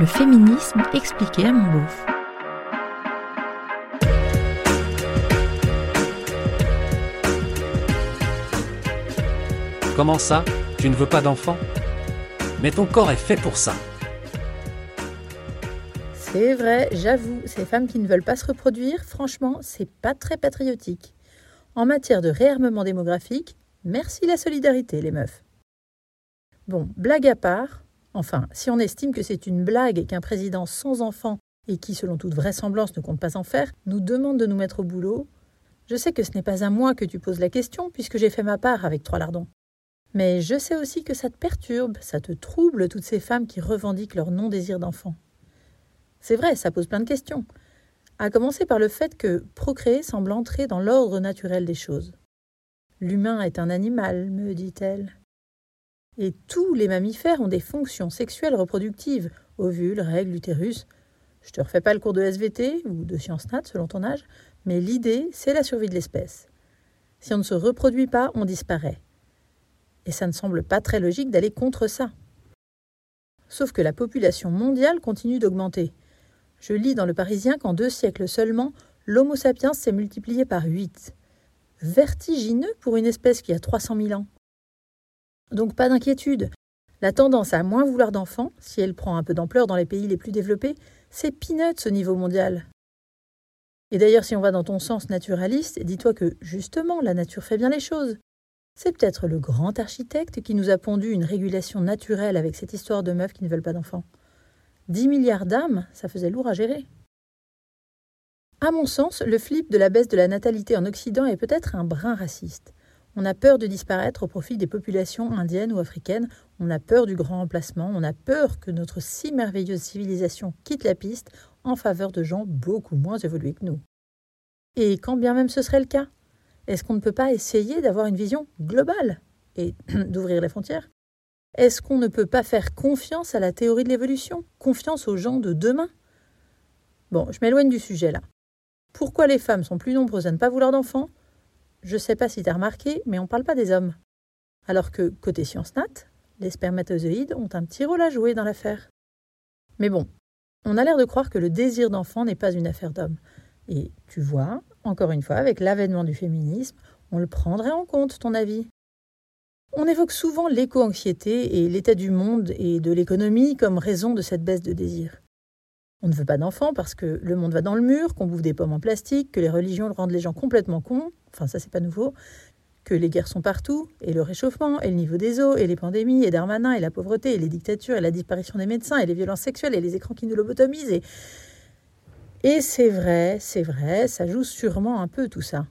Le féminisme expliqué à mon beauf. Comment ça Tu ne veux pas d'enfant? Mais ton corps est fait pour ça. C'est vrai, j'avoue, ces femmes qui ne veulent pas se reproduire, franchement, c'est pas très patriotique. En matière de réarmement démographique, merci la solidarité, les meufs. Bon, blague à part, enfin, si on estime que c'est une blague et qu'un président sans enfant et qui, selon toute vraisemblance, ne compte pas en faire, nous demande de nous mettre au boulot, je sais que ce n'est pas à moi que tu poses la question, puisque j'ai fait ma part avec trois lardons. Mais je sais aussi que ça te perturbe, ça te trouble toutes ces femmes qui revendiquent leur non-désir d'enfant. C'est vrai, ça pose plein de questions. À commencer par le fait que procréer semble entrer dans l'ordre naturel des choses. L'humain est un animal, me dit-elle. Et tous les mammifères ont des fonctions sexuelles reproductives, ovules, règles, utérus. Je te refais pas le cours de SVT ou de sciences nat selon ton âge, mais l'idée, c'est la survie de l'espèce. Si on ne se reproduit pas, on disparaît. Et ça ne semble pas très logique d'aller contre ça. Sauf que la population mondiale continue d'augmenter. Je lis dans le Parisien qu'en deux siècles seulement, l'Homo sapiens s'est multiplié par huit. Vertigineux pour une espèce qui a 300 000 ans. Donc pas d'inquiétude. La tendance à moins vouloir d'enfants, si elle prend un peu d'ampleur dans les pays les plus développés, c'est peanuts au niveau mondial. Et d'ailleurs, si on va dans ton sens naturaliste, dis-toi que, justement, la nature fait bien les choses. C'est peut-être le grand architecte qui nous a pondu une régulation naturelle avec cette histoire de meufs qui ne veulent pas d'enfants. 10 milliards d'âmes, ça faisait lourd à gérer. À mon sens, le flip de la baisse de la natalité en Occident est peut-être un brin raciste. On a peur de disparaître au profit des populations indiennes ou africaines, on a peur du grand remplacement, on a peur que notre si merveilleuse civilisation quitte la piste en faveur de gens beaucoup moins évolués que nous. Et quand bien même ce serait le cas, est-ce qu'on ne peut pas essayer d'avoir une vision globale et d'ouvrir les frontières? Est-ce qu'on ne peut pas faire confiance à la théorie de l'évolution Confiance aux gens de demain? Bon, je m'éloigne du sujet là. Pourquoi les femmes sont plus nombreuses à ne pas vouloir d'enfants? Je sais pas si tu as remarqué, mais on parle pas des hommes. Alors que, côté science nat, les spermatozoïdes ont un petit rôle à jouer dans l'affaire. Mais bon, on a l'air de croire que le désir d'enfant n'est pas une affaire d'homme. Et tu vois, encore une fois, avec l'avènement du féminisme, on le prendrait en compte, ton avis. On évoque souvent l'éco-anxiété et l'état du monde et de l'économie comme raison de cette baisse de désir. On ne veut pas d'enfants parce que le monde va dans le mur, qu'on bouffe des pommes en plastique, que les religions rendent les gens complètement cons, enfin ça c'est pas nouveau, que les guerres sont partout, et le réchauffement, et le niveau des eaux, et les pandémies, et Darmanin, et la pauvreté, et les dictatures, et la disparition des médecins, et les violences sexuelles, et les écrans qui nous lobotomisent, et, et c'est vrai, c'est vrai, ça joue sûrement un peu tout ça.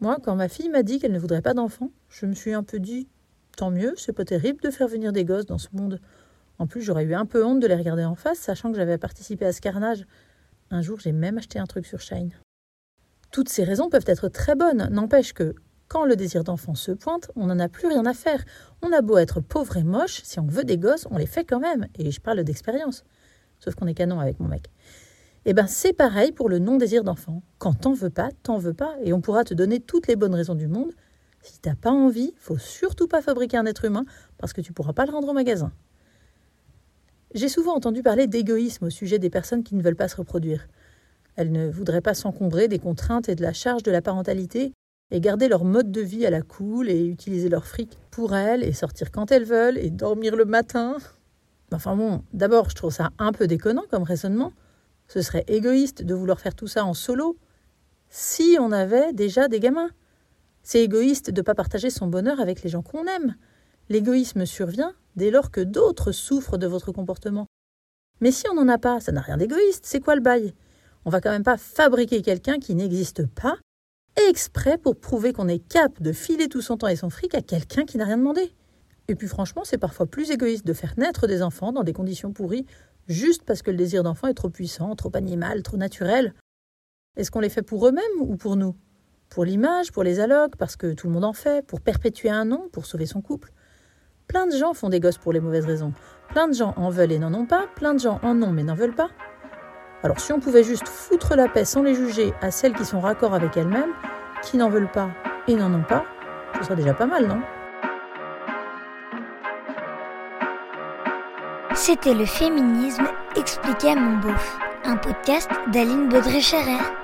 Moi, quand ma fille m'a dit qu'elle ne voudrait pas d'enfants, je me suis un peu dit tant mieux, c'est pas terrible de faire venir des gosses dans ce monde. En plus, j'aurais eu un peu honte de les regarder en face, sachant que j'avais participé à ce carnage. Un jour, j'ai même acheté un truc sur Shine. Toutes ces raisons peuvent être très bonnes, n'empêche que, quand le désir d'enfant se pointe, on n'en a plus rien à faire. On a beau être pauvre et moche, si on veut des gosses, on les fait quand même. Et je parle d'expérience. Sauf qu'on est canon avec mon mec. Eh bien, c'est pareil pour le non-désir d'enfant. Quand t'en veux pas, t'en veux pas, et on pourra te donner toutes les bonnes raisons du monde. Si t'as pas envie, faut surtout pas fabriquer un être humain, parce que tu pourras pas le rendre au magasin. J'ai souvent entendu parler d'égoïsme au sujet des personnes qui ne veulent pas se reproduire. Elles ne voudraient pas s'encombrer des contraintes et de la charge de la parentalité, et garder leur mode de vie à la cool, et utiliser leur fric pour elles, et sortir quand elles veulent, et dormir le matin. Enfin bon, d'abord, je trouve ça un peu déconnant comme raisonnement. Ce serait égoïste de vouloir faire tout ça en solo si on avait déjà des gamins. C'est égoïste de ne pas partager son bonheur avec les gens qu'on aime. L'égoïsme survient dès lors que d'autres souffrent de votre comportement. Mais si on n'en a pas, ça n'a rien d'égoïste, c'est quoi le bail? On va quand même pas fabriquer quelqu'un qui n'existe pas, exprès pour prouver qu'on est cap de filer tout son temps et son fric à quelqu'un qui n'a rien demandé. Et puis franchement, c'est parfois plus égoïste de faire naître des enfants dans des conditions pourries juste parce que le désir d'enfant est trop puissant, trop animal, trop naturel. Est-ce qu'on les fait pour eux-mêmes ou pour nous? Pour l'image, pour les allocs, parce que tout le monde en fait, pour perpétuer un nom, pour sauver son couple? Plein de gens font des gosses pour les mauvaises raisons. Plein de gens en veulent et n'en ont pas, plein de gens en ont mais n'en veulent pas. Alors si on pouvait juste foutre la paix sans les juger à celles qui sont raccord avec elles-mêmes, qui n'en veulent pas et n'en ont pas, ce serait déjà pas mal, non? C'était le féminisme expliqué à mon beauf, un podcast d'Aline Baudré-Scherer.